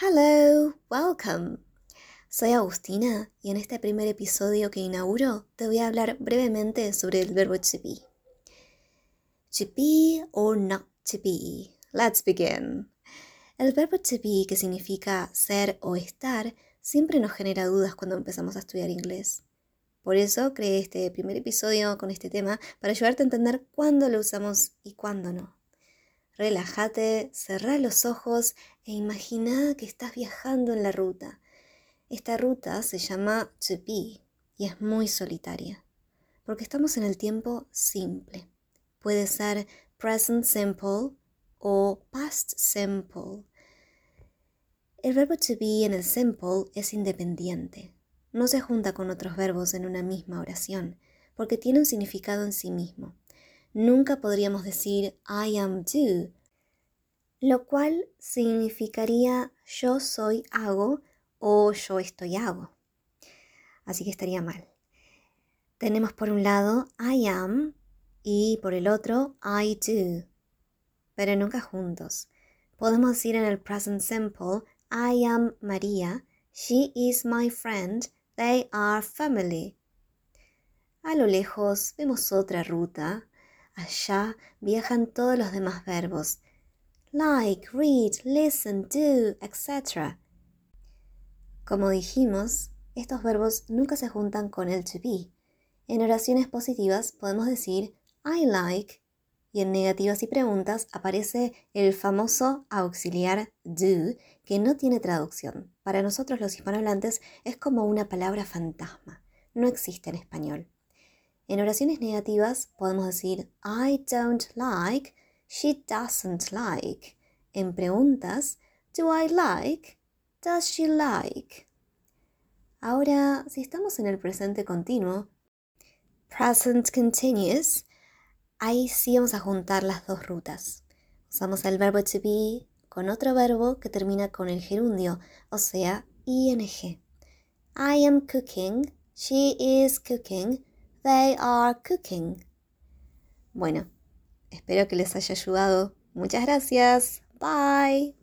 Hello, welcome. Soy Agustina y en este primer episodio que inauguro te voy a hablar brevemente sobre el verbo to be. To be or not to be. Let's begin. El verbo to be, que significa ser o estar, siempre nos genera dudas cuando empezamos a estudiar inglés. Por eso creé este primer episodio con este tema para ayudarte a entender cuándo lo usamos y cuándo no. Relájate, cerrá los ojos e imagina que estás viajando en la ruta esta ruta se llama to be y es muy solitaria, porque estamos en el tiempo simple. Puede ser present simple o past simple. El verbo to be en el simple es independiente. No se junta con otros verbos en una misma oración, porque tiene un significado en sí mismo. Nunca podríamos decir I am do, lo cual significaría yo soy hago o yo estoy hago. Así que estaría mal. Tenemos por un lado I am y por el otro I do, pero nunca juntos. Podemos decir en el present simple I am María, she is my friend, they are family. A lo lejos vemos otra ruta. Allá viajan todos los demás verbos. Like, read, listen, do, etc. Como dijimos, estos verbos nunca se juntan con el to be. En oraciones positivas podemos decir I like y en negativas y preguntas aparece el famoso auxiliar do que no tiene traducción. Para nosotros los hispanohablantes es como una palabra fantasma. No existe en español. En oraciones negativas podemos decir I don't like, she doesn't like. En preguntas, do I like, does she like? Ahora, si estamos en el presente continuo, present continuous, ahí sí vamos a juntar las dos rutas. Usamos el verbo to be con otro verbo que termina con el gerundio, o sea, ing. I am cooking, she is cooking, they are cooking. Bueno, espero que les haya ayudado. Muchas gracias. Bye.